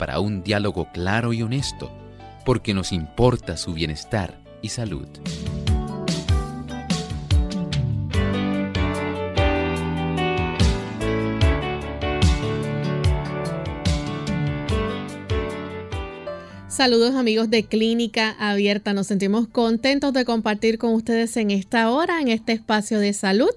para un diálogo claro y honesto, porque nos importa su bienestar y salud. Saludos amigos de Clínica Abierta. Nos sentimos contentos de compartir con ustedes en esta hora, en este espacio de salud,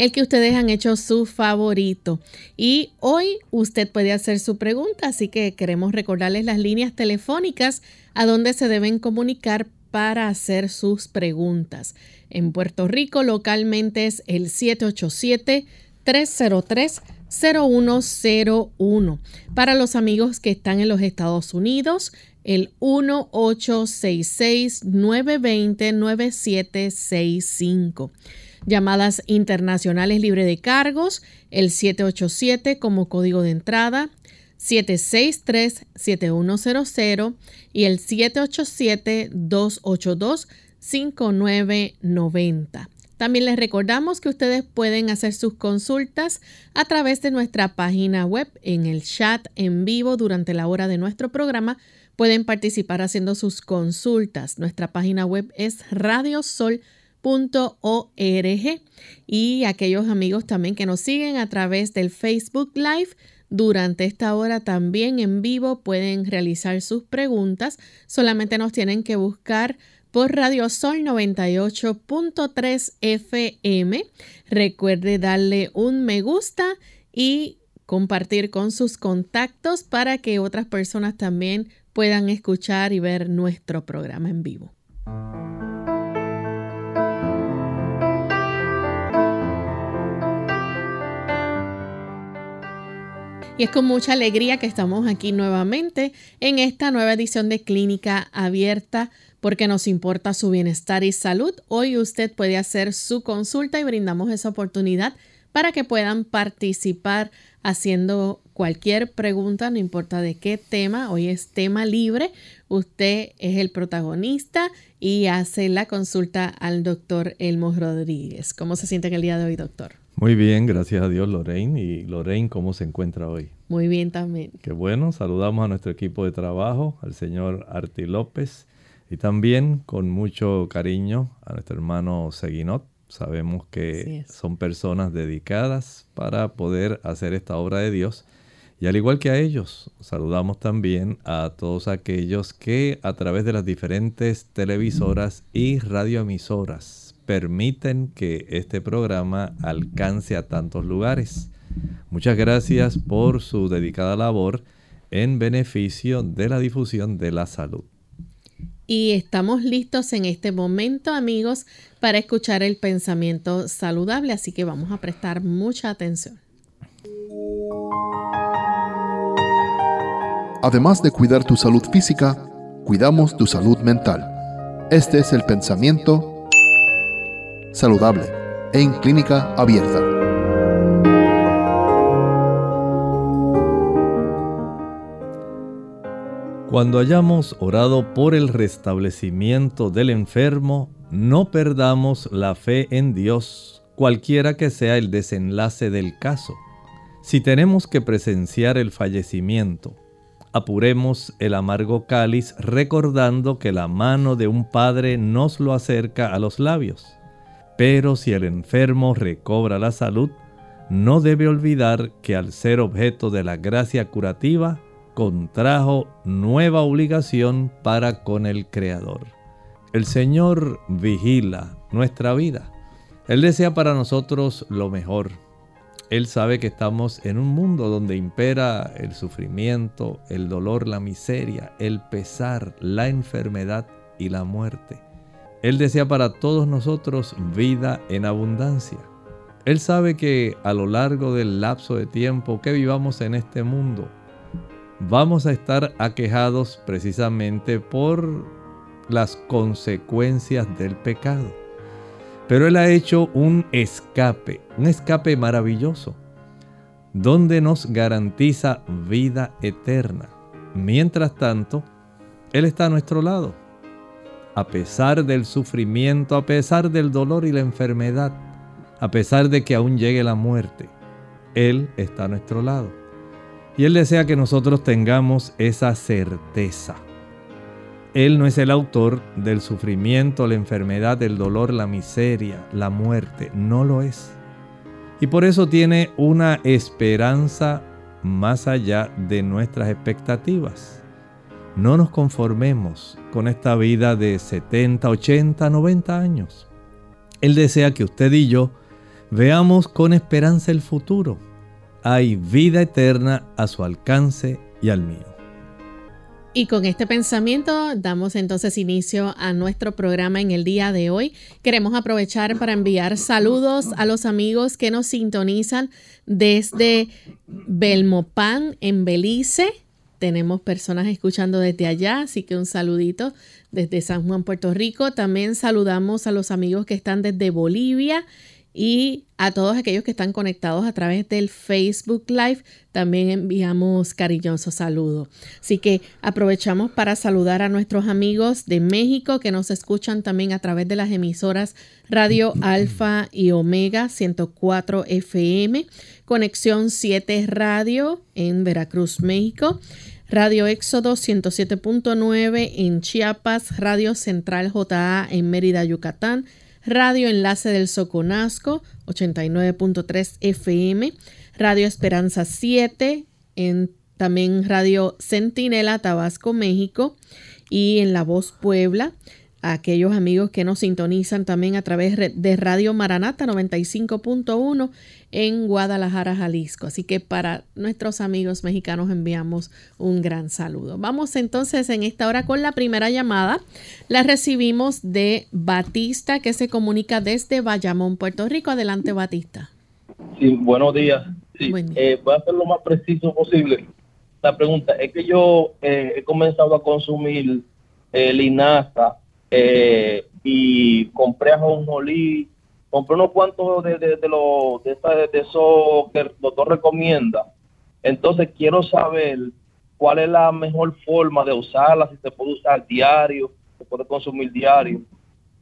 el que ustedes han hecho su favorito. Y hoy usted puede hacer su pregunta, así que queremos recordarles las líneas telefónicas a donde se deben comunicar para hacer sus preguntas. En Puerto Rico localmente es el 787 303 0101. Para los amigos que están en los Estados Unidos, el 1-866-920-9765. Llamadas internacionales libre de cargos, el 787 como código de entrada, 763-7100 y el 787-282-5990. También les recordamos que ustedes pueden hacer sus consultas a través de nuestra página web en el chat en vivo durante la hora de nuestro programa pueden participar haciendo sus consultas. Nuestra página web es radiosol.org y aquellos amigos también que nos siguen a través del Facebook Live durante esta hora también en vivo pueden realizar sus preguntas. Solamente nos tienen que buscar por Radio Sol 98.3 FM. Recuerde darle un me gusta y compartir con sus contactos para que otras personas también puedan escuchar y ver nuestro programa en vivo. Y es con mucha alegría que estamos aquí nuevamente en esta nueva edición de Clínica Abierta porque nos importa su bienestar y salud. Hoy usted puede hacer su consulta y brindamos esa oportunidad para que puedan participar haciendo cualquier pregunta, no importa de qué tema, hoy es tema libre, usted es el protagonista y hace la consulta al doctor Elmo Rodríguez. ¿Cómo se siente en el día de hoy, doctor? Muy bien, gracias a Dios, Lorraine. ¿Y Lorraine cómo se encuentra hoy? Muy bien también. Qué bueno, saludamos a nuestro equipo de trabajo, al señor Arti López y también con mucho cariño a nuestro hermano Seguinot Sabemos que son personas dedicadas para poder hacer esta obra de Dios. Y al igual que a ellos, saludamos también a todos aquellos que a través de las diferentes televisoras y radioemisoras permiten que este programa alcance a tantos lugares. Muchas gracias por su dedicada labor en beneficio de la difusión de la salud. Y estamos listos en este momento, amigos, para escuchar el pensamiento saludable, así que vamos a prestar mucha atención. Además de cuidar tu salud física, cuidamos tu salud mental. Este es el pensamiento saludable en clínica abierta. Cuando hayamos orado por el restablecimiento del enfermo, no perdamos la fe en Dios, cualquiera que sea el desenlace del caso. Si tenemos que presenciar el fallecimiento, apuremos el amargo cáliz recordando que la mano de un padre nos lo acerca a los labios. Pero si el enfermo recobra la salud, no debe olvidar que al ser objeto de la gracia curativa, contrajo nueva obligación para con el Creador. El Señor vigila nuestra vida. Él desea para nosotros lo mejor. Él sabe que estamos en un mundo donde impera el sufrimiento, el dolor, la miseria, el pesar, la enfermedad y la muerte. Él desea para todos nosotros vida en abundancia. Él sabe que a lo largo del lapso de tiempo que vivamos en este mundo, vamos a estar aquejados precisamente por las consecuencias del pecado. Pero Él ha hecho un escape, un escape maravilloso, donde nos garantiza vida eterna. Mientras tanto, Él está a nuestro lado. A pesar del sufrimiento, a pesar del dolor y la enfermedad, a pesar de que aún llegue la muerte, Él está a nuestro lado. Y Él desea que nosotros tengamos esa certeza. Él no es el autor del sufrimiento, la enfermedad, el dolor, la miseria, la muerte. No lo es. Y por eso tiene una esperanza más allá de nuestras expectativas. No nos conformemos con esta vida de 70, 80, 90 años. Él desea que usted y yo veamos con esperanza el futuro hay vida eterna a su alcance y al mío. Y con este pensamiento damos entonces inicio a nuestro programa en el día de hoy. Queremos aprovechar para enviar saludos a los amigos que nos sintonizan desde Belmopan en Belice. Tenemos personas escuchando desde allá, así que un saludito desde San Juan, Puerto Rico. También saludamos a los amigos que están desde Bolivia y a todos aquellos que están conectados a través del Facebook Live, también enviamos cariñoso saludo. Así que aprovechamos para saludar a nuestros amigos de México que nos escuchan también a través de las emisoras Radio Alfa y Omega 104 FM, Conexión 7 Radio en Veracruz, México. Radio Éxodo 107.9 en Chiapas, Radio Central JA en Mérida, Yucatán, Radio Enlace del Soconasco 89.3 FM, Radio Esperanza 7, en también Radio Centinela Tabasco, México. Y en La Voz Puebla a aquellos amigos que nos sintonizan también a través de Radio Maranata 95.1 en Guadalajara, Jalisco. Así que para nuestros amigos mexicanos enviamos un gran saludo. Vamos entonces en esta hora con la primera llamada. La recibimos de Batista que se comunica desde Bayamón, Puerto Rico. Adelante, Batista. Sí, buenos días. Sí, eh, voy a ser lo más preciso posible. La pregunta es que yo eh, he comenzado a consumir eh, linaza eh, y compré ajonjolí, compré unos cuantos de, de, de, lo, de, de eso que el doctor recomienda. Entonces quiero saber cuál es la mejor forma de usarla, si se puede usar diario, se puede consumir diario.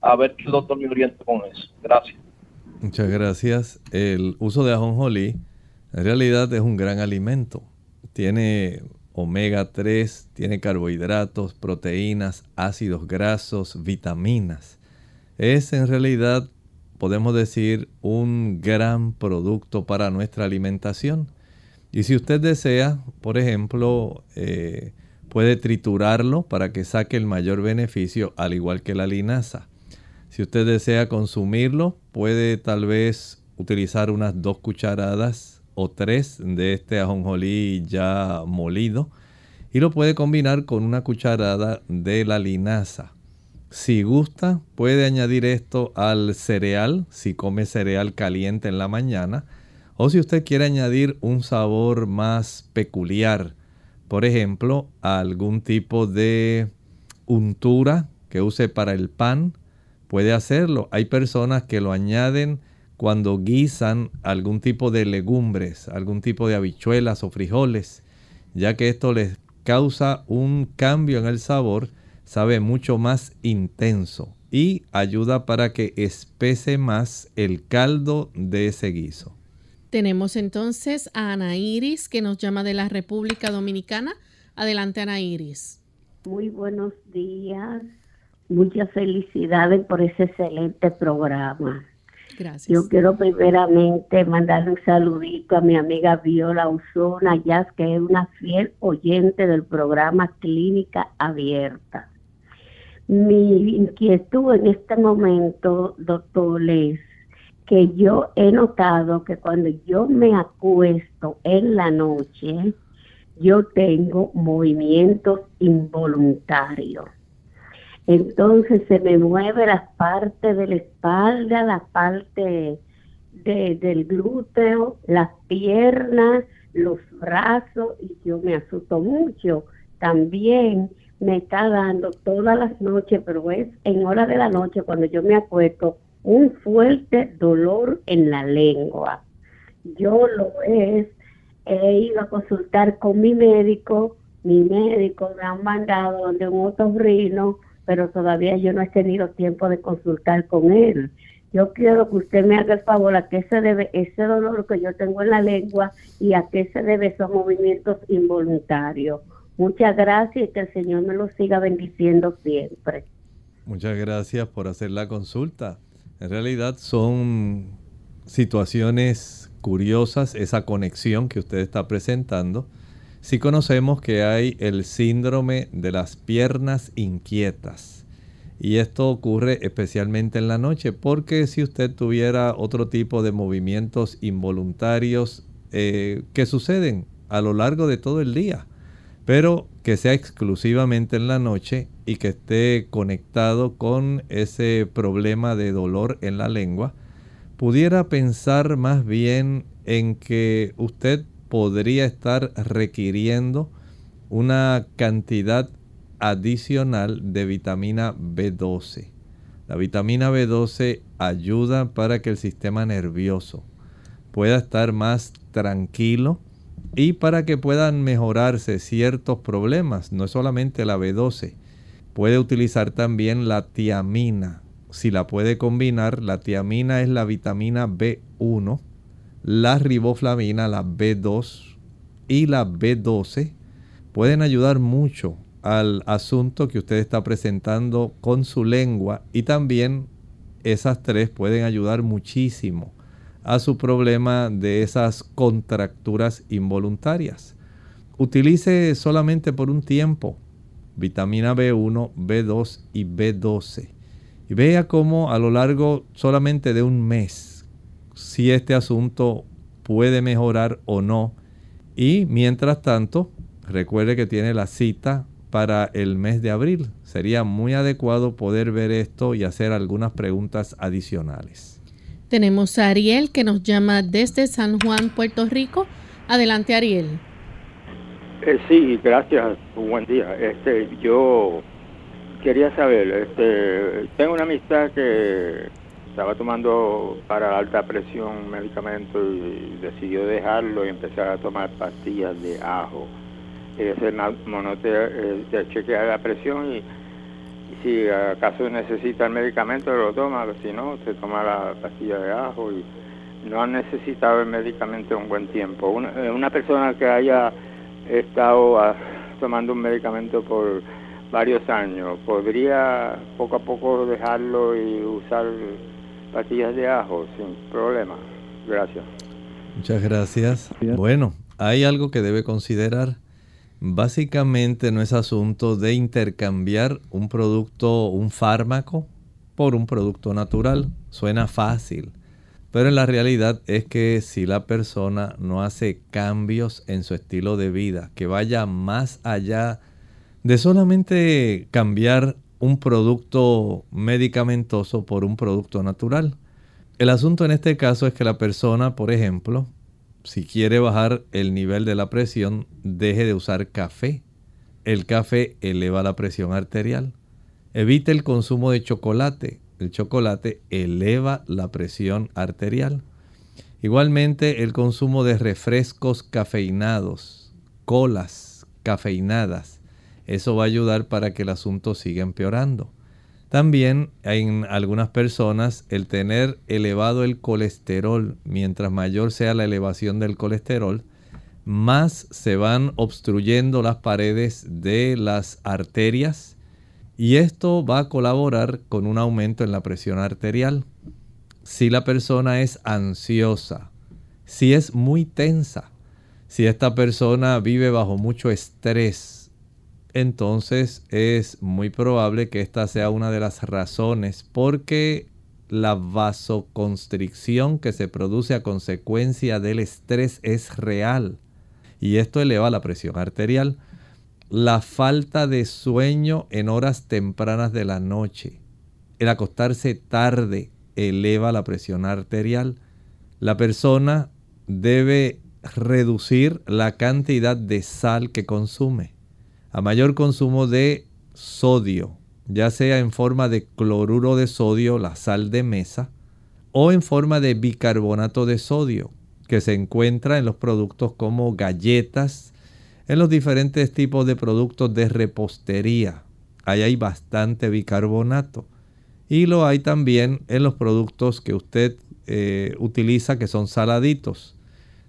A ver qué el doctor me orienta con eso. Gracias. Muchas gracias. El uso de ajonjolí en realidad es un gran alimento. Tiene omega 3, tiene carbohidratos, proteínas, ácidos grasos, vitaminas. Es en realidad, podemos decir, un gran producto para nuestra alimentación. Y si usted desea, por ejemplo, eh, puede triturarlo para que saque el mayor beneficio, al igual que la linaza. Si usted desea consumirlo, puede tal vez utilizar unas dos cucharadas o tres de este ajonjolí ya molido y lo puede combinar con una cucharada de la linaza. Si gusta, puede añadir esto al cereal, si come cereal caliente en la mañana, o si usted quiere añadir un sabor más peculiar, por ejemplo, algún tipo de untura que use para el pan, puede hacerlo. Hay personas que lo añaden cuando guisan algún tipo de legumbres, algún tipo de habichuelas o frijoles, ya que esto les causa un cambio en el sabor, sabe mucho más intenso y ayuda para que espese más el caldo de ese guiso. Tenemos entonces a Ana Iris que nos llama de la República Dominicana. Adelante Ana Iris. Muy buenos días. Muchas felicidades por ese excelente programa. Yo quiero primeramente mandar un saludito a mi amiga Viola Usona ya que es una fiel oyente del programa Clínica Abierta. Mi inquietud en este momento, doctor, es que yo he notado que cuando yo me acuesto en la noche, yo tengo movimientos involuntarios entonces se me mueve la parte de la espalda, la parte de, del glúteo, las piernas, los brazos y yo me asusto mucho. También me está dando todas las noches, pero es en hora de la noche cuando yo me acuesto, un fuerte dolor en la lengua. Yo lo es, he ido a consultar con mi médico, mi médico me ha mandado donde un otorrino, pero todavía yo no he tenido tiempo de consultar con él. Yo quiero que usted me haga el favor a qué se debe ese dolor que yo tengo en la lengua y a qué se debe esos movimientos involuntarios. Muchas gracias y que el Señor me lo siga bendiciendo siempre. Muchas gracias por hacer la consulta. En realidad son situaciones curiosas, esa conexión que usted está presentando. Si conocemos que hay el síndrome de las piernas inquietas. Y esto ocurre especialmente en la noche, porque si usted tuviera otro tipo de movimientos involuntarios eh, que suceden a lo largo de todo el día, pero que sea exclusivamente en la noche y que esté conectado con ese problema de dolor en la lengua, pudiera pensar más bien en que usted podría estar requiriendo una cantidad adicional de vitamina B12. La vitamina B12 ayuda para que el sistema nervioso pueda estar más tranquilo y para que puedan mejorarse ciertos problemas, no es solamente la B12, puede utilizar también la tiamina. Si la puede combinar, la tiamina es la vitamina B1, la riboflavina, la B2 y la B12 pueden ayudar mucho al asunto que usted está presentando con su lengua y también esas tres pueden ayudar muchísimo a su problema de esas contracturas involuntarias. Utilice solamente por un tiempo vitamina B1, B2 y B12. Y vea cómo a lo largo solamente de un mes, si este asunto puede mejorar o no. Y mientras tanto, recuerde que tiene la cita para el mes de abril. Sería muy adecuado poder ver esto y hacer algunas preguntas adicionales. Tenemos a Ariel que nos llama desde San Juan, Puerto Rico. Adelante, Ariel. Eh, sí, gracias. Buen día. Este, yo quería saber, este, tengo una amistad que estaba tomando para alta presión medicamento y decidió dejarlo y empezar a tomar pastillas de ajo. Hacer monote, eh, chequear la presión y si acaso necesita el medicamento lo toma, si no, se toma la pastilla de ajo y no ha necesitado el medicamento un buen tiempo. Una, eh, una persona que haya estado ah, tomando un medicamento por varios años, ¿podría poco a poco dejarlo y usar pastillas de ajo sin problema? Gracias. Muchas gracias. Bueno, hay algo que debe considerar Básicamente no es asunto de intercambiar un producto, un fármaco, por un producto natural. Suena fácil. Pero en la realidad es que si la persona no hace cambios en su estilo de vida, que vaya más allá de solamente cambiar un producto medicamentoso por un producto natural. El asunto en este caso es que la persona, por ejemplo, si quiere bajar el nivel de la presión, deje de usar café. El café eleva la presión arterial. Evite el consumo de chocolate. El chocolate eleva la presión arterial. Igualmente el consumo de refrescos cafeinados, colas cafeinadas. Eso va a ayudar para que el asunto siga empeorando. También en algunas personas el tener elevado el colesterol, mientras mayor sea la elevación del colesterol, más se van obstruyendo las paredes de las arterias y esto va a colaborar con un aumento en la presión arterial. Si la persona es ansiosa, si es muy tensa, si esta persona vive bajo mucho estrés, entonces es muy probable que esta sea una de las razones porque la vasoconstricción que se produce a consecuencia del estrés es real y esto eleva la presión arterial. La falta de sueño en horas tempranas de la noche, el acostarse tarde eleva la presión arterial. La persona debe reducir la cantidad de sal que consume. A mayor consumo de sodio, ya sea en forma de cloruro de sodio, la sal de mesa, o en forma de bicarbonato de sodio, que se encuentra en los productos como galletas, en los diferentes tipos de productos de repostería. Ahí hay bastante bicarbonato. Y lo hay también en los productos que usted eh, utiliza que son saladitos.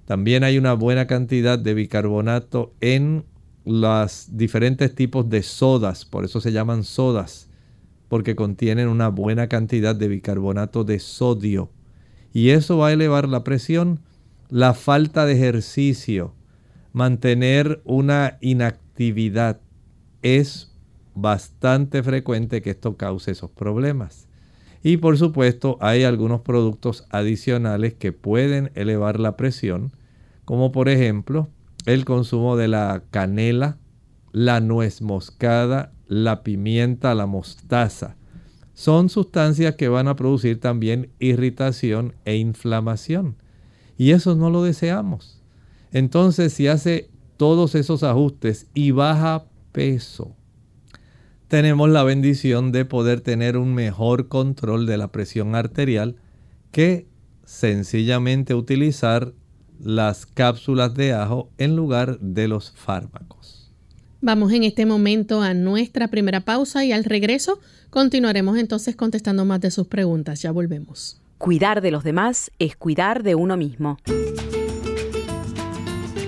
También hay una buena cantidad de bicarbonato en los diferentes tipos de sodas, por eso se llaman sodas, porque contienen una buena cantidad de bicarbonato de sodio. Y eso va a elevar la presión. La falta de ejercicio, mantener una inactividad, es bastante frecuente que esto cause esos problemas. Y por supuesto hay algunos productos adicionales que pueden elevar la presión, como por ejemplo el consumo de la canela, la nuez moscada, la pimienta, la mostaza. Son sustancias que van a producir también irritación e inflamación. Y eso no lo deseamos. Entonces, si hace todos esos ajustes y baja peso, tenemos la bendición de poder tener un mejor control de la presión arterial que sencillamente utilizar las cápsulas de ajo en lugar de los fármacos. Vamos en este momento a nuestra primera pausa y al regreso continuaremos entonces contestando más de sus preguntas. Ya volvemos. Cuidar de los demás es cuidar de uno mismo.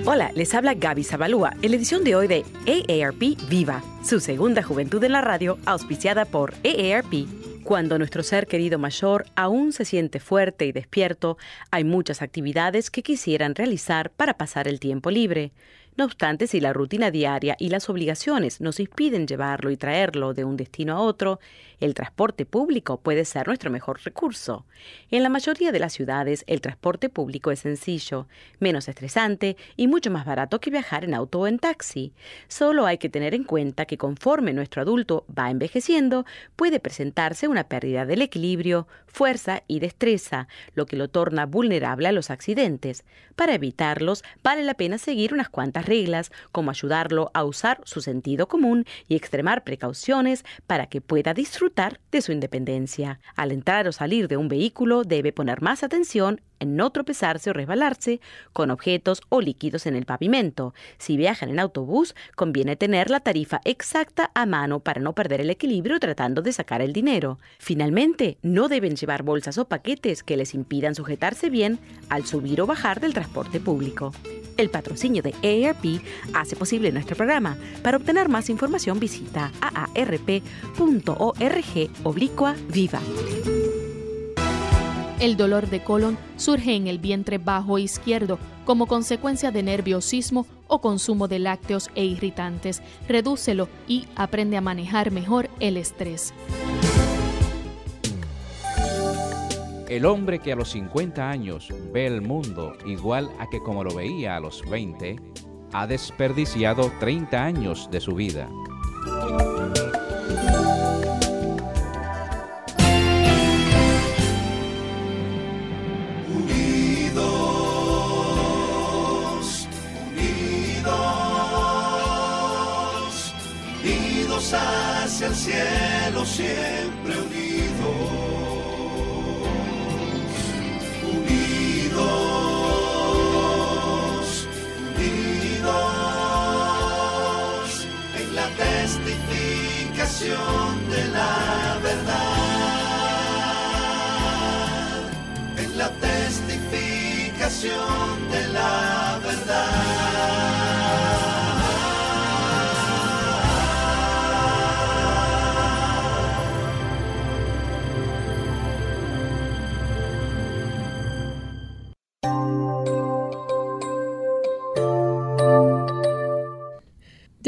Hola, les habla Gaby Zabalúa en la edición de hoy de AARP Viva, su segunda juventud en la radio, auspiciada por AARP. Cuando nuestro ser querido mayor aún se siente fuerte y despierto, hay muchas actividades que quisieran realizar para pasar el tiempo libre. No obstante, si la rutina diaria y las obligaciones nos impiden llevarlo y traerlo de un destino a otro, el transporte público puede ser nuestro mejor recurso. En la mayoría de las ciudades, el transporte público es sencillo, menos estresante y mucho más barato que viajar en auto o en taxi. Solo hay que tener en cuenta que conforme nuestro adulto va envejeciendo, puede presentarse una pérdida del equilibrio, fuerza y destreza, lo que lo torna vulnerable a los accidentes. Para evitarlos, vale la pena seguir unas cuantas reglas, como ayudarlo a usar su sentido común y extremar precauciones para que pueda disfrutar de su independencia. Al entrar o salir de un vehículo debe poner más atención en no tropezarse o resbalarse con objetos o líquidos en el pavimento. Si viajan en autobús, conviene tener la tarifa exacta a mano para no perder el equilibrio tratando de sacar el dinero. Finalmente, no deben llevar bolsas o paquetes que les impidan sujetarse bien al subir o bajar del transporte público. El patrocinio de AARP hace posible nuestro programa. Para obtener más información visita aarp.org oblicua viva. El dolor de colon surge en el vientre bajo izquierdo como consecuencia de nerviosismo o consumo de lácteos e irritantes. Redúcelo y aprende a manejar mejor el estrés. El hombre que a los 50 años ve el mundo igual a que como lo veía a los 20, ha desperdiciado 30 años de su vida. Siempre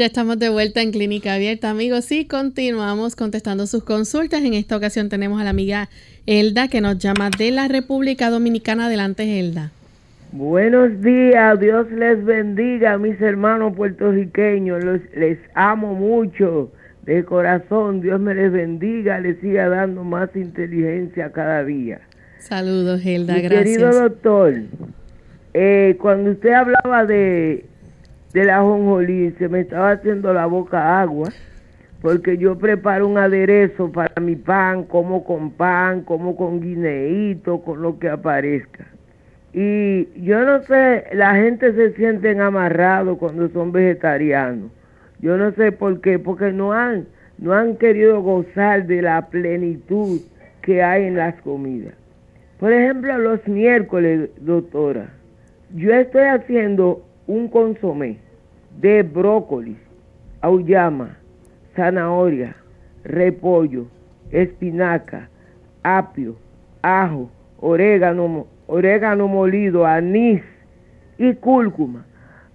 Ya estamos de vuelta en Clínica Abierta, amigos, y continuamos contestando sus consultas. En esta ocasión tenemos a la amiga Elda que nos llama de la República Dominicana. Adelante, Elda. Buenos días, Dios les bendiga, mis hermanos puertorriqueños. les amo mucho de corazón. Dios me les bendiga, les siga dando más inteligencia cada día. Saludos, Elda, gracias. Querido doctor, eh, cuando usted hablaba de, de la jonjolí, se me estaba haciendo la boca agua, porque yo preparo un aderezo para mi pan, como con pan, como con guineíto, con lo que aparezca. Y yo no sé, la gente se sienten amarrados cuando son vegetarianos. Yo no sé por qué, porque no han, no han querido gozar de la plenitud que hay en las comidas. Por ejemplo, los miércoles, doctora, yo estoy haciendo un consomé de brócoli, auyama, zanahoria, repollo, espinaca, apio, ajo, orégano, orégano molido, anís y cúrcuma.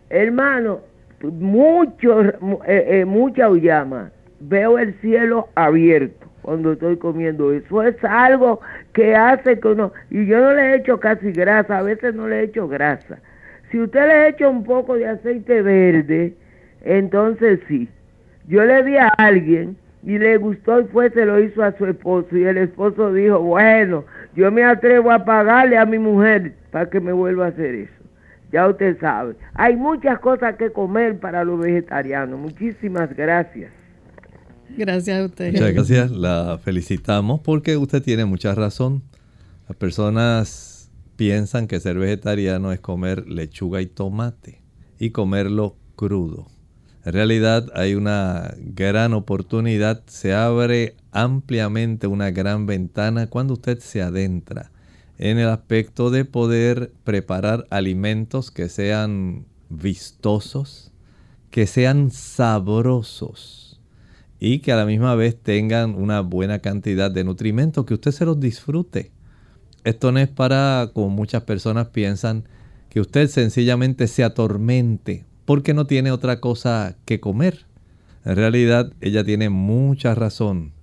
Hermano, mucho, eh, eh, mucha auyama. Veo el cielo abierto cuando estoy comiendo. Eso es algo que hace que uno... Y yo no le echo casi grasa, a veces no le echo grasa. Si usted le echa un poco de aceite verde, entonces sí. Yo le di a alguien y le gustó y fue, se lo hizo a su esposo. Y el esposo dijo, bueno, yo me atrevo a pagarle a mi mujer para que me vuelva a hacer eso. Ya usted sabe. Hay muchas cosas que comer para los vegetarianos. Muchísimas gracias. Gracias a usted. Muchas gracias. La felicitamos porque usted tiene mucha razón. Las personas piensan que ser vegetariano es comer lechuga y tomate y comerlo crudo. En realidad hay una gran oportunidad, se abre ampliamente una gran ventana cuando usted se adentra en el aspecto de poder preparar alimentos que sean vistosos, que sean sabrosos y que a la misma vez tengan una buena cantidad de nutrimentos, que usted se los disfrute. Esto no es para, como muchas personas piensan, que usted sencillamente se atormente porque no tiene otra cosa que comer. En realidad ella tiene mucha razón.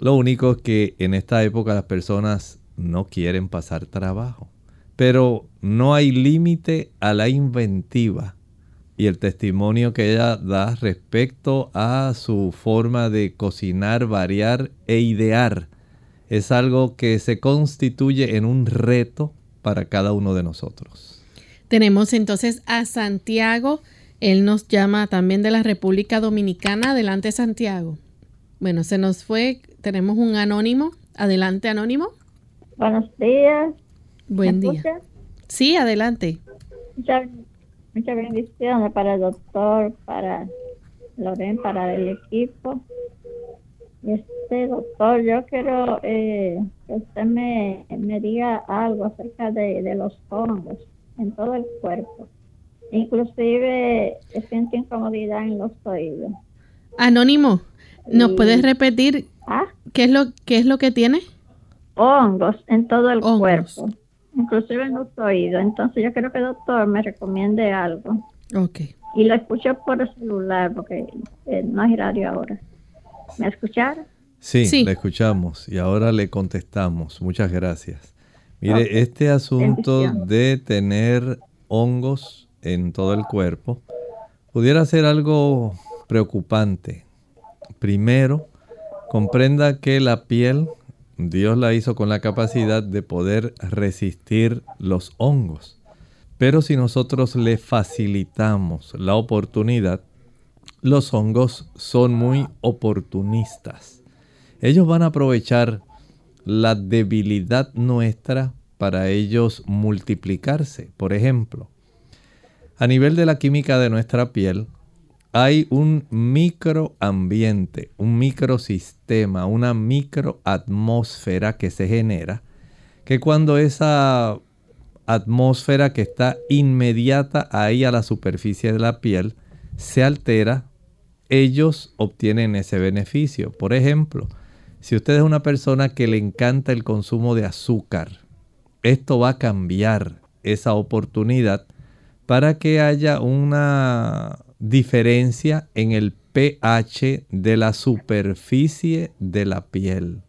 Lo único es que en esta época las personas no quieren pasar trabajo. Pero no hay límite a la inventiva y el testimonio que ella da respecto a su forma de cocinar, variar e idear es algo que se constituye en un reto para cada uno de nosotros. Tenemos entonces a Santiago. Él nos llama también de la República Dominicana. Adelante, Santiago. Bueno, se nos fue. Tenemos un anónimo. Adelante, anónimo. Buenos días. Buen día. Sí, adelante. Muchas bendiciones para el doctor, para Loren, para el equipo. Este doctor, yo quiero eh, que usted me, diga algo acerca de, los hongos en todo el cuerpo. Inclusive siento incomodidad en los oídos. Anónimo, ¿nos puedes repetir ¿Ah? qué es lo qué es lo que tiene? Hongos en todo el cuerpo inclusive en los oídos. Entonces yo quiero que el doctor me recomiende algo. Ok. Y lo escucho por el celular porque eh, no hay radio ahora. ¿Me escucharon? Sí, sí, le escuchamos y ahora le contestamos. Muchas gracias. Mire, este asunto de tener hongos en todo el cuerpo pudiera ser algo preocupante. Primero, comprenda que la piel Dios la hizo con la capacidad de poder resistir los hongos. Pero si nosotros le facilitamos la oportunidad, los hongos son muy oportunistas. Ellos van a aprovechar la debilidad nuestra para ellos multiplicarse. Por ejemplo, a nivel de la química de nuestra piel, hay un microambiente, un microsistema, una microatmósfera que se genera, que cuando esa atmósfera que está inmediata ahí a la superficie de la piel se altera, ellos obtienen ese beneficio. Por ejemplo, si usted es una persona que le encanta el consumo de azúcar, esto va a cambiar esa oportunidad para que haya una diferencia en el pH de la superficie de la piel.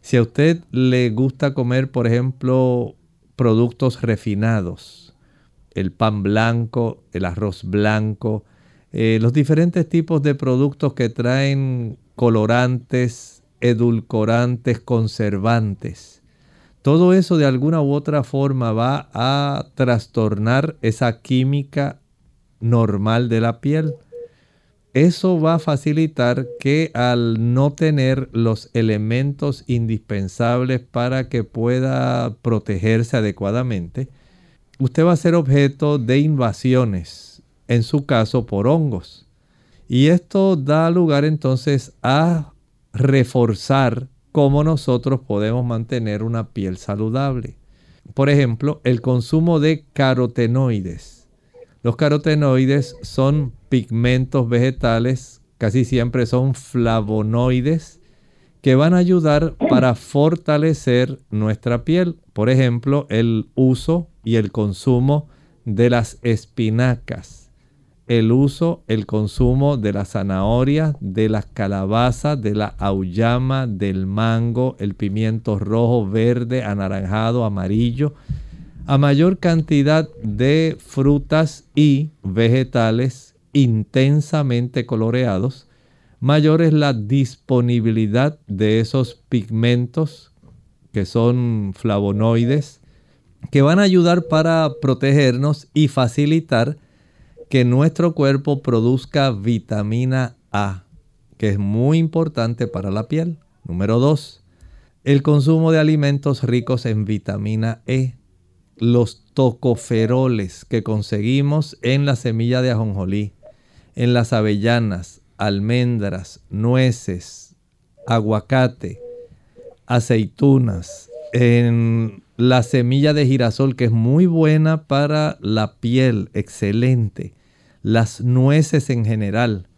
Si a usted le gusta comer, por ejemplo, productos refinados, el pan blanco, el arroz blanco, eh, los diferentes tipos de productos que traen colorantes, edulcorantes, conservantes, todo eso de alguna u otra forma va a trastornar esa química normal de la piel. Eso va a facilitar que al no tener los elementos indispensables para que pueda protegerse adecuadamente, usted va a ser objeto de invasiones, en su caso por hongos. Y esto da lugar entonces a reforzar cómo nosotros podemos mantener una piel saludable. Por ejemplo, el consumo de carotenoides. Los carotenoides son pigmentos vegetales, casi siempre son flavonoides, que van a ayudar para fortalecer nuestra piel. Por ejemplo, el uso y el consumo de las espinacas el uso, el consumo de la zanahoria, de las calabazas, de la auyama, del mango, el pimiento rojo, verde, anaranjado, amarillo. A mayor cantidad de frutas y vegetales intensamente coloreados, mayor es la disponibilidad de esos pigmentos que son flavonoides, que van a ayudar para protegernos y facilitar que nuestro cuerpo produzca vitamina A, que es muy importante para la piel. Número 2. El consumo de alimentos ricos en vitamina E. Los tocoferoles que conseguimos en la semilla de ajonjolí, en las avellanas, almendras, nueces, aguacate, aceitunas, en la semilla de girasol que es muy buena para la piel, excelente las nueces en general.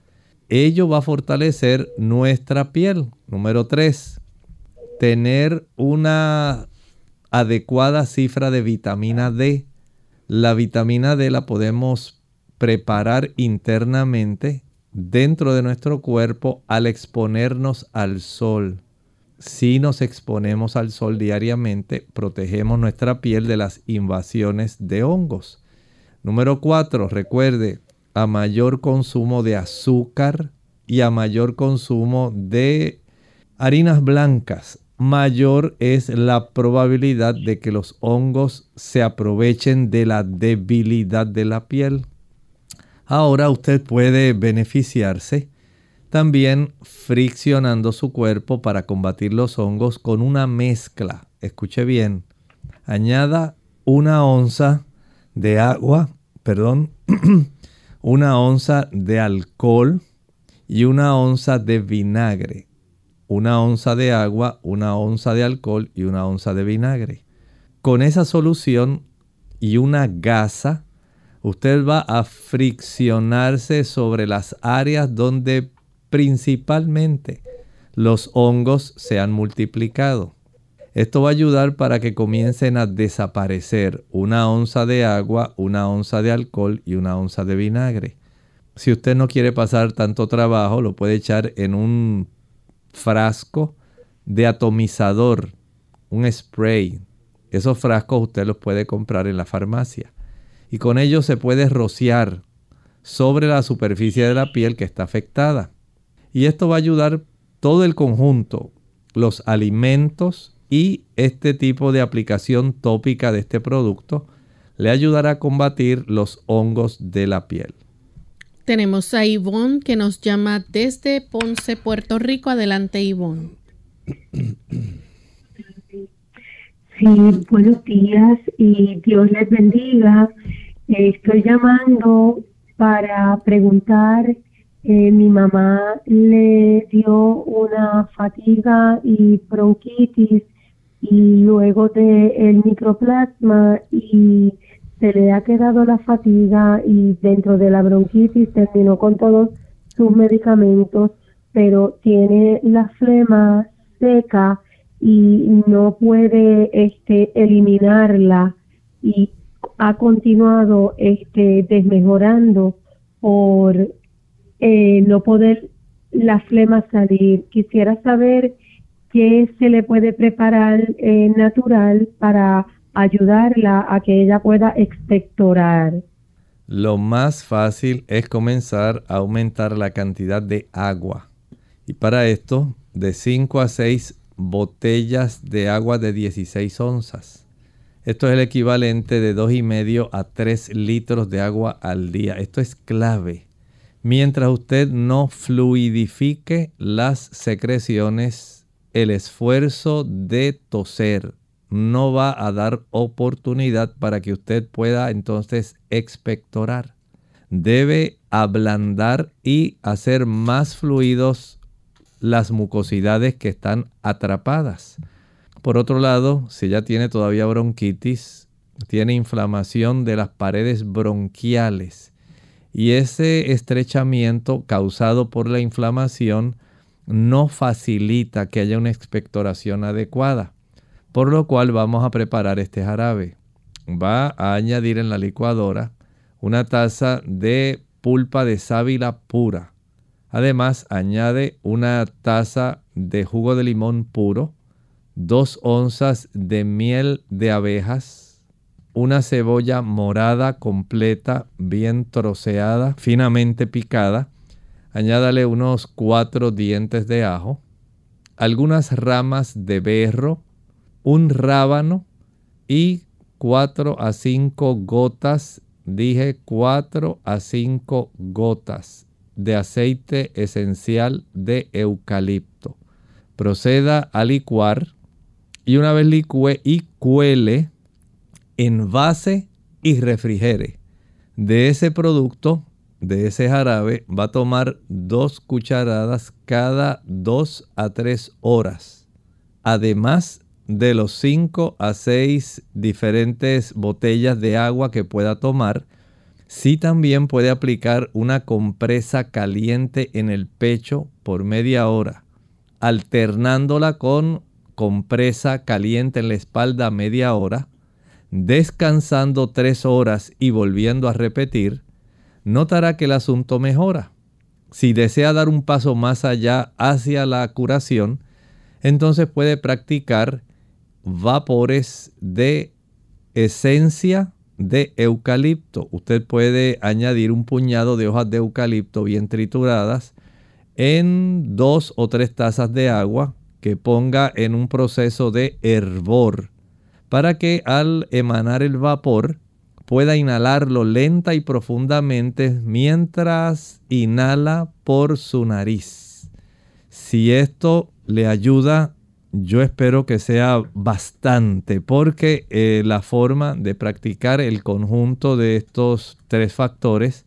Ello va a fortalecer nuestra piel. Número 3. Tener una adecuada cifra de vitamina D. La vitamina D la podemos preparar internamente dentro de nuestro cuerpo al exponernos al sol. Si nos exponemos al sol diariamente, protegemos nuestra piel de las invasiones de hongos. Número 4. Recuerde, a mayor consumo de azúcar y a mayor consumo de harinas blancas, mayor es la probabilidad de que los hongos se aprovechen de la debilidad de la piel. Ahora usted puede beneficiarse también friccionando su cuerpo para combatir los hongos con una mezcla. Escuche bien, añada una onza de agua, perdón, una onza de alcohol y una onza de vinagre. Una onza de agua, una onza de alcohol y una onza de vinagre. Con esa solución y una gasa, usted va a friccionarse sobre las áreas donde principalmente los hongos se han multiplicado. Esto va a ayudar para que comiencen a desaparecer una onza de agua, una onza de alcohol y una onza de vinagre. Si usted no quiere pasar tanto trabajo, lo puede echar en un frasco de atomizador, un spray. Esos frascos usted los puede comprar en la farmacia. Y con ellos se puede rociar sobre la superficie de la piel que está afectada. Y esto va a ayudar todo el conjunto, los alimentos, y este tipo de aplicación tópica de este producto le ayudará a combatir los hongos de la piel. Tenemos a Ivonne que nos llama desde Ponce, Puerto Rico. Adelante, Ivonne. Sí, buenos días y Dios les bendiga. Estoy llamando para preguntar, eh, mi mamá le dio una fatiga y bronquitis y luego de el microplasma y se le ha quedado la fatiga y dentro de la bronquitis terminó con todos sus medicamentos, pero tiene la flema seca y no puede este eliminarla y ha continuado este desmejorando por eh, no poder la flema salir. Quisiera saber qué se le puede preparar eh, natural para ayudarla a que ella pueda expectorar. Lo más fácil es comenzar a aumentar la cantidad de agua. Y para esto, de 5 a 6 botellas de agua de 16 onzas. Esto es el equivalente de 2,5 a 3 litros de agua al día. Esto es clave. Mientras usted no fluidifique las secreciones, el esfuerzo de toser no va a dar oportunidad para que usted pueda entonces expectorar. Debe ablandar y hacer más fluidos las mucosidades que están atrapadas. Por otro lado, si ya tiene todavía bronquitis, tiene inflamación de las paredes bronquiales y ese estrechamiento causado por la inflamación no facilita que haya una expectoración adecuada. Por lo cual vamos a preparar este jarabe. Va a añadir en la licuadora una taza de pulpa de sábila pura. Además, añade una taza de jugo de limón puro, dos onzas de miel de abejas, una cebolla morada completa, bien troceada, finamente picada. Añádale unos cuatro dientes de ajo, algunas ramas de berro, un rábano y cuatro a cinco gotas, dije cuatro a cinco gotas de aceite esencial de eucalipto. Proceda a licuar y una vez licue y cuele, envase y refrigere. De ese producto, de ese jarabe, va a tomar dos cucharadas cada dos a tres horas. Además de los cinco a seis diferentes botellas de agua que pueda tomar, sí también puede aplicar una compresa caliente en el pecho por media hora, alternándola con compresa caliente en la espalda media hora, descansando tres horas y volviendo a repetir, notará que el asunto mejora. Si desea dar un paso más allá hacia la curación, entonces puede practicar vapores de esencia de eucalipto. Usted puede añadir un puñado de hojas de eucalipto bien trituradas en dos o tres tazas de agua que ponga en un proceso de hervor para que al emanar el vapor pueda inhalarlo lenta y profundamente mientras inhala por su nariz. Si esto le ayuda, yo espero que sea bastante porque eh, la forma de practicar el conjunto de estos tres factores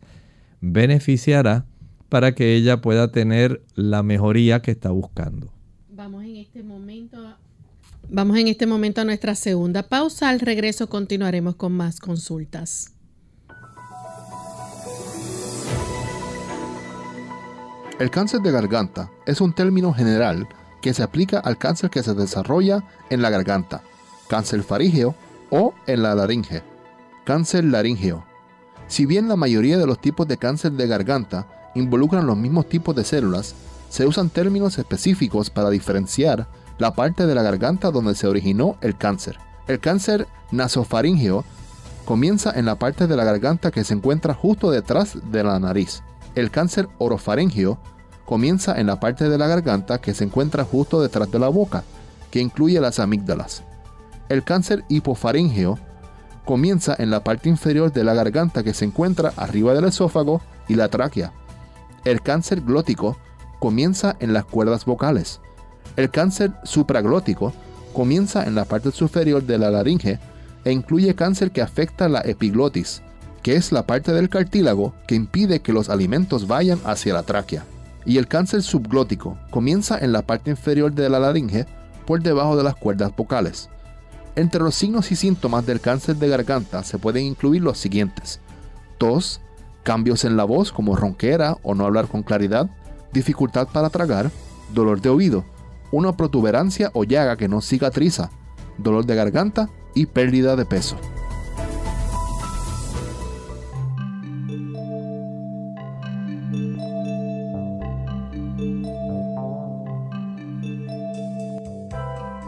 beneficiará para que ella pueda tener la mejoría que está buscando. Vamos en este momento, vamos en este momento a nuestra segunda pausa. Al regreso continuaremos con más consultas. El cáncer de garganta es un término general que se aplica al cáncer que se desarrolla en la garganta, cáncer farígeo o en la laringe, cáncer laríngeo. Si bien la mayoría de los tipos de cáncer de garganta involucran los mismos tipos de células, se usan términos específicos para diferenciar la parte de la garganta donde se originó el cáncer. El cáncer nasofaríngeo comienza en la parte de la garganta que se encuentra justo detrás de la nariz. El cáncer orofaríngeo comienza en la parte de la garganta que se encuentra justo detrás de la boca, que incluye las amígdalas. El cáncer hipofaríngeo comienza en la parte inferior de la garganta que se encuentra arriba del esófago y la tráquea. El cáncer glótico comienza en las cuerdas vocales. El cáncer supraglótico comienza en la parte superior de la laringe e incluye cáncer que afecta la epiglotis, que es la parte del cartílago que impide que los alimentos vayan hacia la tráquea. Y el cáncer subglótico comienza en la parte inferior de la laringe por debajo de las cuerdas vocales. Entre los signos y síntomas del cáncer de garganta se pueden incluir los siguientes. Tos, cambios en la voz como ronquera o no hablar con claridad, dificultad para tragar, dolor de oído, una protuberancia o llaga que no cicatriza, dolor de garganta y pérdida de peso.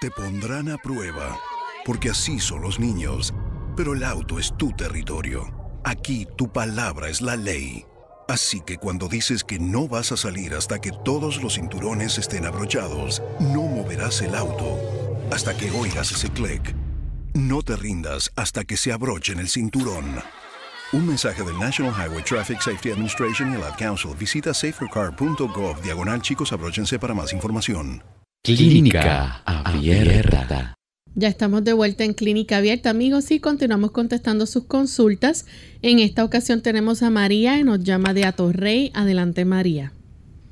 Te pondrán a prueba, porque así son los niños. Pero el auto es tu territorio. Aquí tu palabra es la ley. Así que cuando dices que no vas a salir hasta que todos los cinturones estén abrochados, no moverás el auto hasta que oigas ese clic. No te rindas hasta que se abrochen el cinturón. Un mensaje del National Highway Traffic Safety Administration y el Ad Council. Visita safercar.gov diagonal chicos abróchense para más información. Clínica Abierta. Ya estamos de vuelta en Clínica Abierta, amigos, y continuamos contestando sus consultas. En esta ocasión tenemos a María y nos llama de Atorrey. Adelante, María.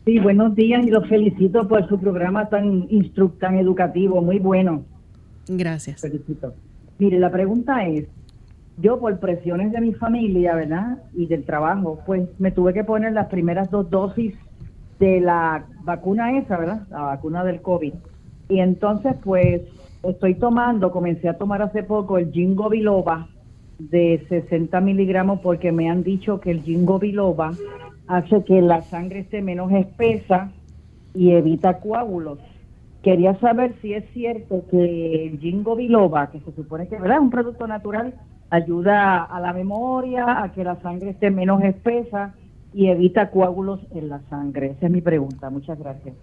Sí, buenos días y los felicito por su programa tan instructivo, tan educativo, muy bueno. Gracias. Felicito. Mire, la pregunta es, yo por presiones de mi familia, ¿verdad? Y del trabajo, pues me tuve que poner las primeras dos dosis de la vacuna esa, ¿verdad? La vacuna del COVID. Y entonces, pues, estoy tomando, comencé a tomar hace poco el Jingo Biloba de 60 miligramos porque me han dicho que el Jingo Biloba hace que la sangre esté menos espesa y evita coágulos. Quería saber si es cierto que el Jingo Biloba, que se supone que es un producto natural, ayuda a la memoria, a que la sangre esté menos espesa y evita coágulos en la sangre? Esa es mi pregunta. Muchas gracias.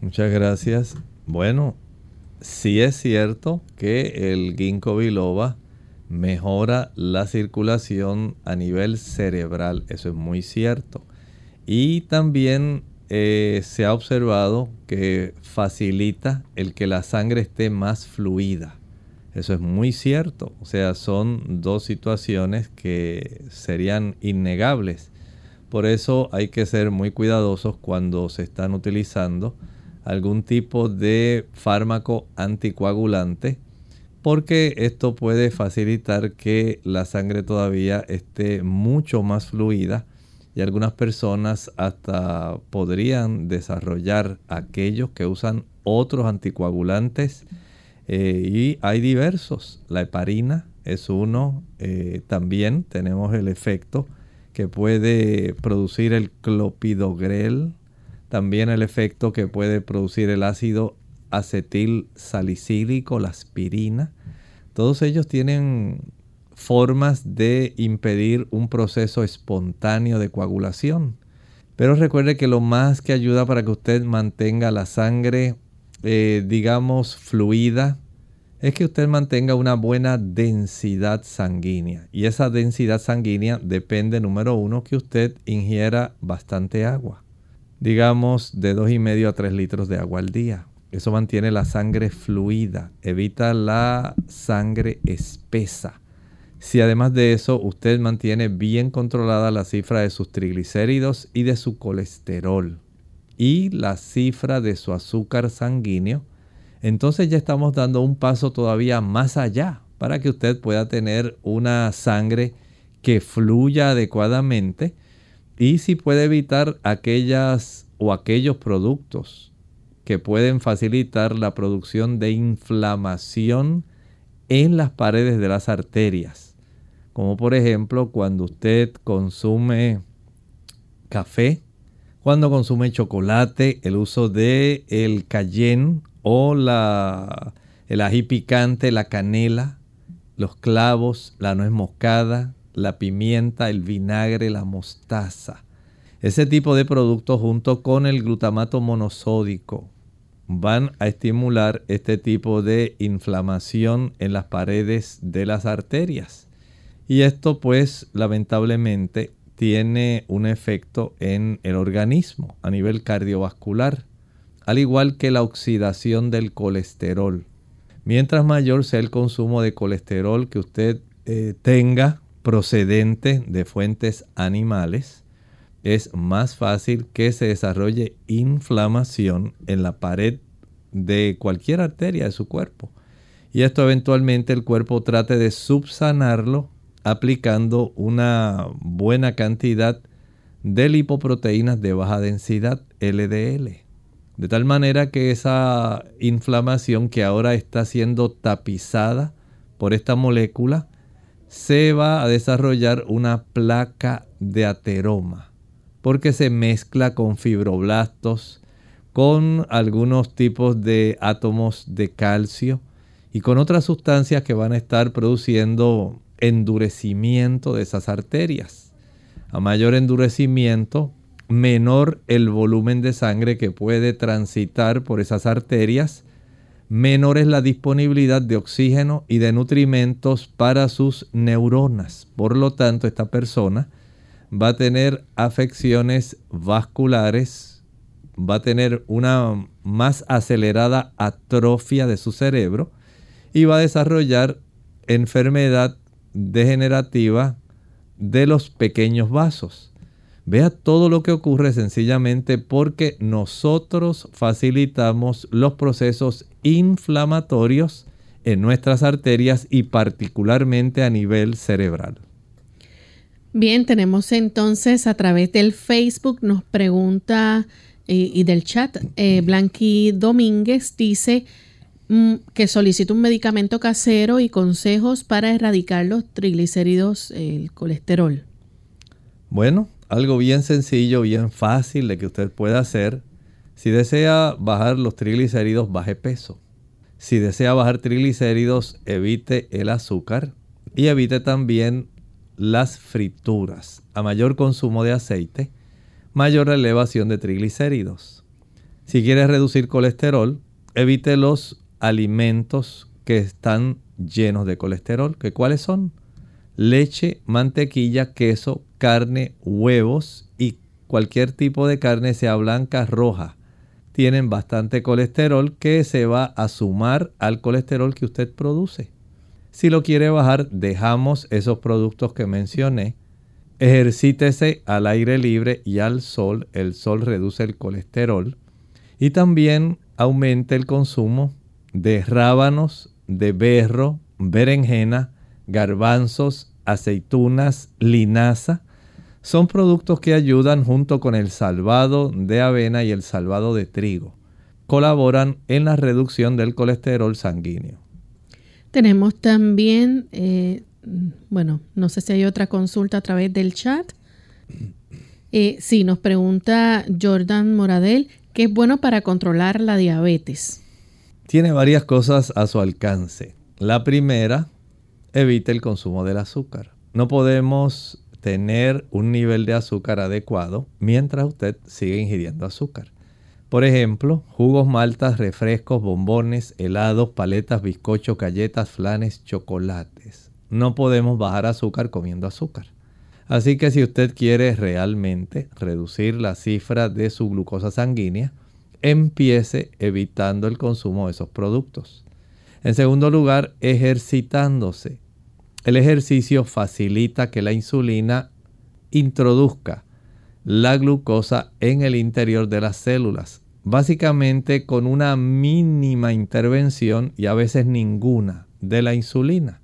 Muchas gracias. Bueno, sí es cierto que el ginkgo biloba mejora la circulación a nivel cerebral. Eso es muy cierto. Y también eh, se ha observado que facilita el que la sangre esté más fluida. Eso es muy cierto. O sea, son dos situaciones que serían innegables. Por eso hay que ser muy cuidadosos cuando se están utilizando algún tipo de fármaco anticoagulante porque esto puede facilitar que la sangre todavía esté mucho más fluida y algunas personas hasta podrían desarrollar aquellos que usan otros anticoagulantes eh, y hay diversos. La heparina es uno, eh, también tenemos el efecto que puede producir el clopidogrel, también el efecto que puede producir el ácido acetil salicílico, la aspirina. Todos ellos tienen formas de impedir un proceso espontáneo de coagulación. Pero recuerde que lo más que ayuda para que usted mantenga la sangre, eh, digamos, fluida, es que usted mantenga una buena densidad sanguínea. Y esa densidad sanguínea depende, número uno, que usted ingiera bastante agua. Digamos de dos y medio a 3 litros de agua al día. Eso mantiene la sangre fluida, evita la sangre espesa. Si además de eso usted mantiene bien controlada la cifra de sus triglicéridos y de su colesterol y la cifra de su azúcar sanguíneo, entonces ya estamos dando un paso todavía más allá para que usted pueda tener una sangre que fluya adecuadamente y si puede evitar aquellas o aquellos productos que pueden facilitar la producción de inflamación en las paredes de las arterias. como por ejemplo cuando usted consume café, cuando consume chocolate, el uso de el cayenne o la, el ají picante, la canela, los clavos, la nuez moscada, la pimienta, el vinagre, la mostaza. Ese tipo de productos junto con el glutamato monosódico van a estimular este tipo de inflamación en las paredes de las arterias. Y esto pues lamentablemente tiene un efecto en el organismo a nivel cardiovascular, al igual que la oxidación del colesterol. Mientras mayor sea el consumo de colesterol que usted eh, tenga procedente de fuentes animales, es más fácil que se desarrolle inflamación en la pared de cualquier arteria de su cuerpo. Y esto eventualmente el cuerpo trate de subsanarlo aplicando una buena cantidad de lipoproteínas de baja densidad LDL. De tal manera que esa inflamación que ahora está siendo tapizada por esta molécula, se va a desarrollar una placa de ateroma, porque se mezcla con fibroblastos, con algunos tipos de átomos de calcio y con otras sustancias que van a estar produciendo endurecimiento de esas arterias. A mayor endurecimiento, menor el volumen de sangre que puede transitar por esas arterias, menor es la disponibilidad de oxígeno y de nutrimentos para sus neuronas. Por lo tanto, esta persona va a tener afecciones vasculares, va a tener una más acelerada atrofia de su cerebro y va a desarrollar enfermedad degenerativa de los pequeños vasos. Vea todo lo que ocurre sencillamente porque nosotros facilitamos los procesos inflamatorios en nuestras arterias y particularmente a nivel cerebral. Bien, tenemos entonces a través del Facebook, nos pregunta eh, y, del chat, eh, Blanqui Domínguez dice, Mm, que solicita un medicamento casero y consejos para erradicar los triglicéridos, el colesterol. Bueno, algo bien sencillo, bien fácil de que usted pueda hacer. Si desea bajar los triglicéridos, baje peso. Si desea bajar triglicéridos, evite el azúcar y evite también las frituras. A mayor consumo de aceite, mayor elevación de triglicéridos. Si quiere reducir colesterol, evite los alimentos que están llenos de colesterol. ¿Que ¿Cuáles son? Leche, mantequilla, queso, carne, huevos y cualquier tipo de carne, sea blanca, roja. Tienen bastante colesterol que se va a sumar al colesterol que usted produce. Si lo quiere bajar, dejamos esos productos que mencioné. Ejercítese al aire libre y al sol. El sol reduce el colesterol. Y también aumenta el consumo de rábanos, de berro, berenjena, garbanzos, aceitunas, linaza. Son productos que ayudan junto con el salvado de avena y el salvado de trigo. Colaboran en la reducción del colesterol sanguíneo. Tenemos también, eh, bueno, no sé si hay otra consulta a través del chat. Eh, sí, nos pregunta Jordan Moradel, ¿qué es bueno para controlar la diabetes? tiene varias cosas a su alcance. La primera, evite el consumo del azúcar. No podemos tener un nivel de azúcar adecuado mientras usted sigue ingiriendo azúcar. Por ejemplo, jugos, maltas, refrescos, bombones, helados, paletas, bizcochos, galletas, flanes, chocolates. No podemos bajar azúcar comiendo azúcar. Así que si usted quiere realmente reducir la cifra de su glucosa sanguínea, empiece evitando el consumo de esos productos. En segundo lugar, ejercitándose. El ejercicio facilita que la insulina introduzca la glucosa en el interior de las células, básicamente con una mínima intervención y a veces ninguna de la insulina.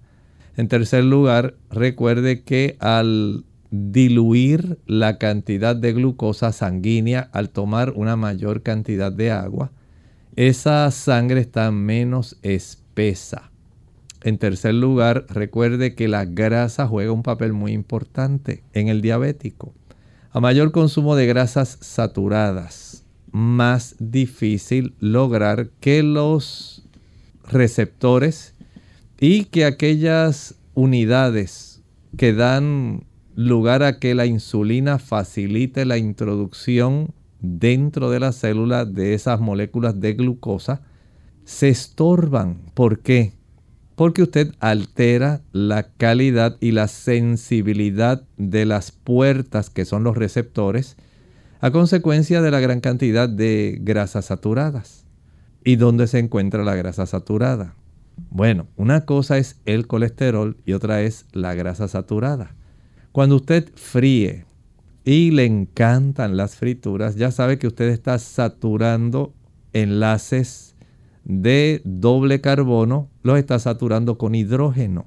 En tercer lugar, recuerde que al diluir la cantidad de glucosa sanguínea al tomar una mayor cantidad de agua, esa sangre está menos espesa. En tercer lugar, recuerde que la grasa juega un papel muy importante en el diabético. A mayor consumo de grasas saturadas, más difícil lograr que los receptores y que aquellas unidades que dan lugar a que la insulina facilite la introducción dentro de la célula de esas moléculas de glucosa, se estorban. ¿Por qué? Porque usted altera la calidad y la sensibilidad de las puertas que son los receptores a consecuencia de la gran cantidad de grasas saturadas. ¿Y dónde se encuentra la grasa saturada? Bueno, una cosa es el colesterol y otra es la grasa saturada. Cuando usted fríe y le encantan las frituras, ya sabe que usted está saturando enlaces de doble carbono, los está saturando con hidrógeno.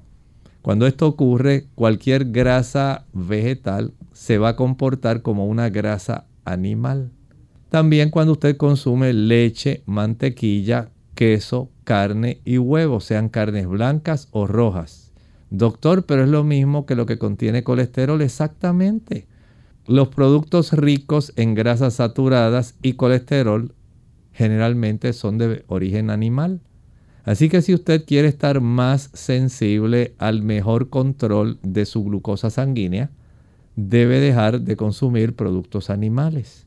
Cuando esto ocurre, cualquier grasa vegetal se va a comportar como una grasa animal. También cuando usted consume leche, mantequilla, queso, carne y huevos, sean carnes blancas o rojas. Doctor, pero es lo mismo que lo que contiene colesterol exactamente. Los productos ricos en grasas saturadas y colesterol generalmente son de origen animal. Así que si usted quiere estar más sensible al mejor control de su glucosa sanguínea, debe dejar de consumir productos animales.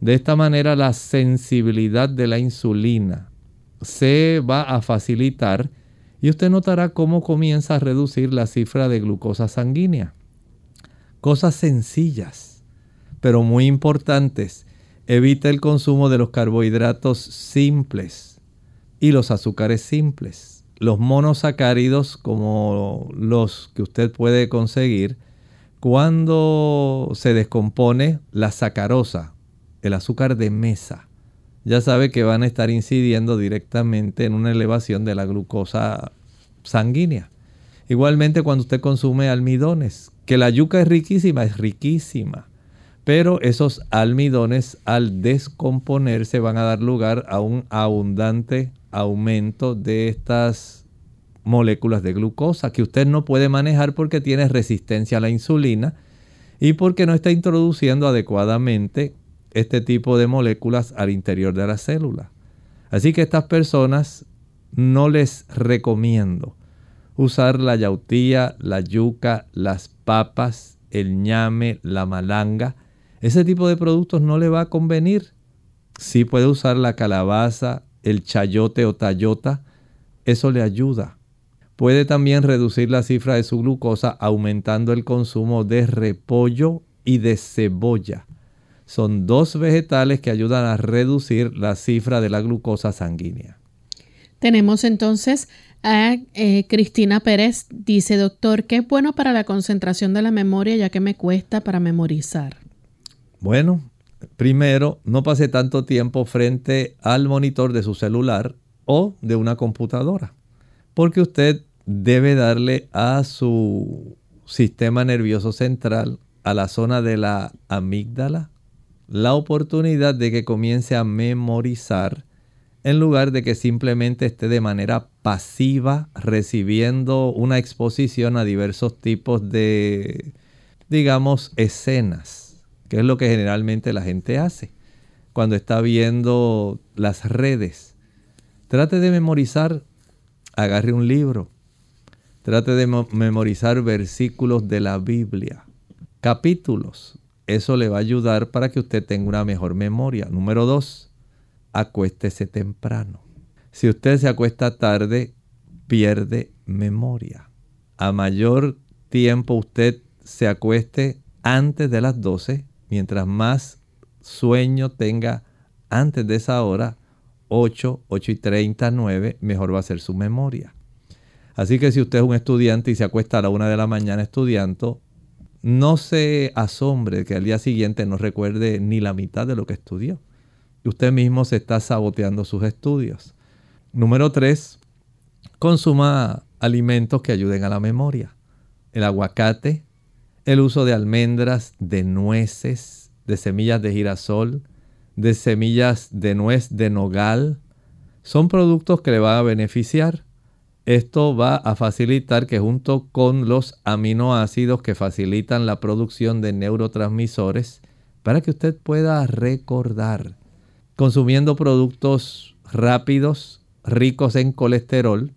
De esta manera la sensibilidad de la insulina se va a facilitar y usted notará cómo comienza a reducir la cifra de glucosa sanguínea. Cosas sencillas, pero muy importantes. Evita el consumo de los carbohidratos simples y los azúcares simples. Los monosacáridos como los que usted puede conseguir cuando se descompone la sacarosa, el azúcar de mesa ya sabe que van a estar incidiendo directamente en una elevación de la glucosa sanguínea. Igualmente cuando usted consume almidones, que la yuca es riquísima, es riquísima, pero esos almidones al descomponerse van a dar lugar a un abundante aumento de estas moléculas de glucosa que usted no puede manejar porque tiene resistencia a la insulina y porque no está introduciendo adecuadamente este tipo de moléculas al interior de la célula. Así que estas personas no les recomiendo usar la yautía, la yuca, las papas, el ñame, la malanga. Ese tipo de productos no le va a convenir. Sí puede usar la calabaza, el chayote o tayota. Eso le ayuda. Puede también reducir la cifra de su glucosa aumentando el consumo de repollo y de cebolla son dos vegetales que ayudan a reducir la cifra de la glucosa sanguínea. Tenemos entonces a eh, Cristina Pérez. Dice, doctor, ¿qué es bueno para la concentración de la memoria ya que me cuesta para memorizar? Bueno, primero, no pase tanto tiempo frente al monitor de su celular o de una computadora, porque usted debe darle a su sistema nervioso central, a la zona de la amígdala, la oportunidad de que comience a memorizar en lugar de que simplemente esté de manera pasiva recibiendo una exposición a diversos tipos de, digamos, escenas, que es lo que generalmente la gente hace cuando está viendo las redes. Trate de memorizar, agarre un libro, trate de memorizar versículos de la Biblia, capítulos, eso le va a ayudar para que usted tenga una mejor memoria. Número dos, acuéstese temprano. Si usted se acuesta tarde, pierde memoria. A mayor tiempo usted se acueste antes de las 12, mientras más sueño tenga antes de esa hora, 8, 8 y 30, 9, mejor va a ser su memoria. Así que si usted es un estudiante y se acuesta a la 1 de la mañana estudiando, no se asombre que al día siguiente no recuerde ni la mitad de lo que estudió. Usted mismo se está saboteando sus estudios. Número tres, consuma alimentos que ayuden a la memoria. El aguacate, el uso de almendras, de nueces, de semillas de girasol, de semillas de nuez de nogal, son productos que le van a beneficiar. Esto va a facilitar que junto con los aminoácidos que facilitan la producción de neurotransmisores, para que usted pueda recordar, consumiendo productos rápidos, ricos en colesterol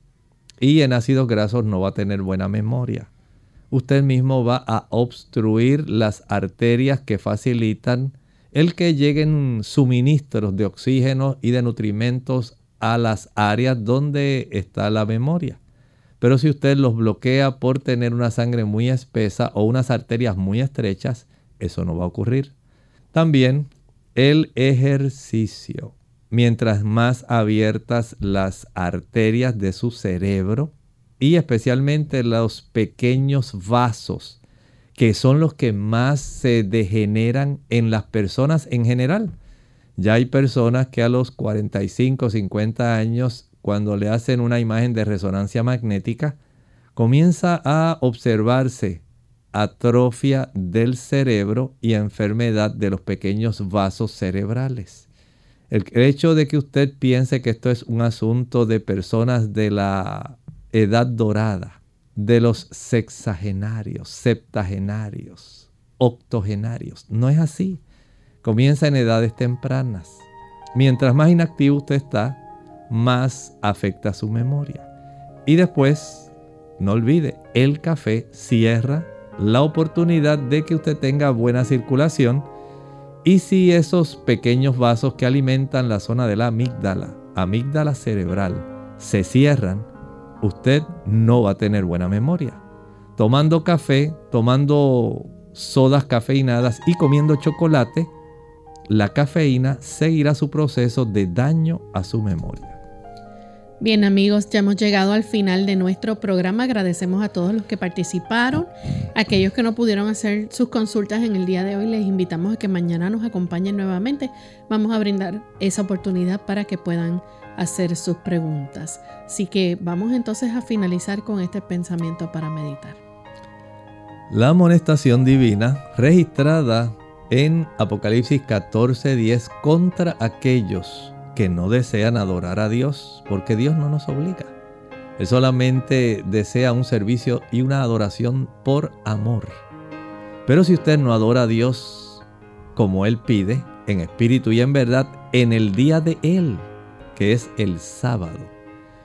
y en ácidos grasos no va a tener buena memoria. Usted mismo va a obstruir las arterias que facilitan el que lleguen suministros de oxígeno y de nutrimentos a las áreas donde está la memoria. Pero si usted los bloquea por tener una sangre muy espesa o unas arterias muy estrechas, eso no va a ocurrir. También el ejercicio. Mientras más abiertas las arterias de su cerebro y especialmente los pequeños vasos que son los que más se degeneran en las personas en general. Ya hay personas que a los 45, 50 años, cuando le hacen una imagen de resonancia magnética, comienza a observarse atrofia del cerebro y enfermedad de los pequeños vasos cerebrales. El hecho de que usted piense que esto es un asunto de personas de la edad dorada, de los sexagenarios, septagenarios, octogenarios. No es así. Comienza en edades tempranas. Mientras más inactivo usted está, más afecta su memoria. Y después, no olvide, el café cierra la oportunidad de que usted tenga buena circulación. Y si esos pequeños vasos que alimentan la zona de la amígdala, amígdala cerebral, se cierran, usted no va a tener buena memoria. Tomando café, tomando sodas cafeinadas y comiendo chocolate, la cafeína seguirá su proceso de daño a su memoria. Bien amigos, ya hemos llegado al final de nuestro programa. Agradecemos a todos los que participaron. Aquellos que no pudieron hacer sus consultas en el día de hoy, les invitamos a que mañana nos acompañen nuevamente. Vamos a brindar esa oportunidad para que puedan hacer sus preguntas. Así que vamos entonces a finalizar con este pensamiento para meditar. La amonestación divina registrada en Apocalipsis 14:10 contra aquellos que no desean adorar a Dios, porque Dios no nos obliga. Él solamente desea un servicio y una adoración por amor. Pero si usted no adora a Dios como Él pide, en espíritu y en verdad, en el día de Él, que es el sábado,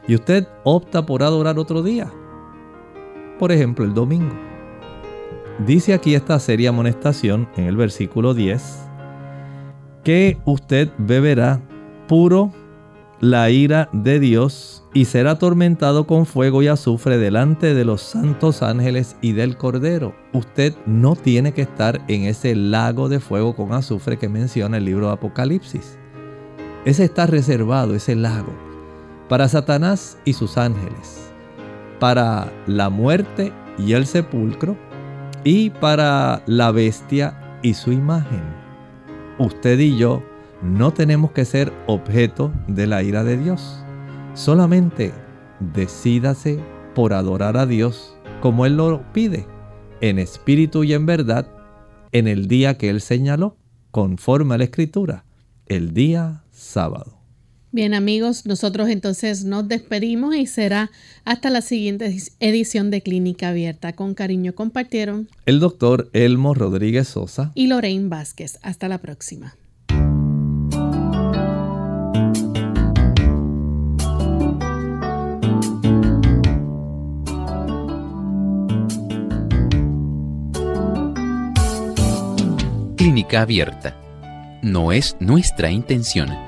y usted opta por adorar otro día, por ejemplo el domingo, dice aquí esta seria amonestación en el versículo 10, que usted beberá puro la ira de Dios y será atormentado con fuego y azufre delante de los santos ángeles y del Cordero. Usted no tiene que estar en ese lago de fuego con azufre que menciona el libro de Apocalipsis. Ese está reservado, ese lago, para Satanás y sus ángeles, para la muerte y el sepulcro, y para la bestia y su imagen. Usted y yo no tenemos que ser objeto de la ira de Dios. Solamente decídase por adorar a Dios como Él lo pide, en espíritu y en verdad, en el día que Él señaló, conforme a la Escritura, el día sábado. Bien amigos, nosotros entonces nos despedimos y será hasta la siguiente edición de Clínica Abierta. Con cariño compartieron el doctor Elmo Rodríguez Sosa y Lorraine Vázquez. Hasta la próxima. Clínica Abierta. No es nuestra intención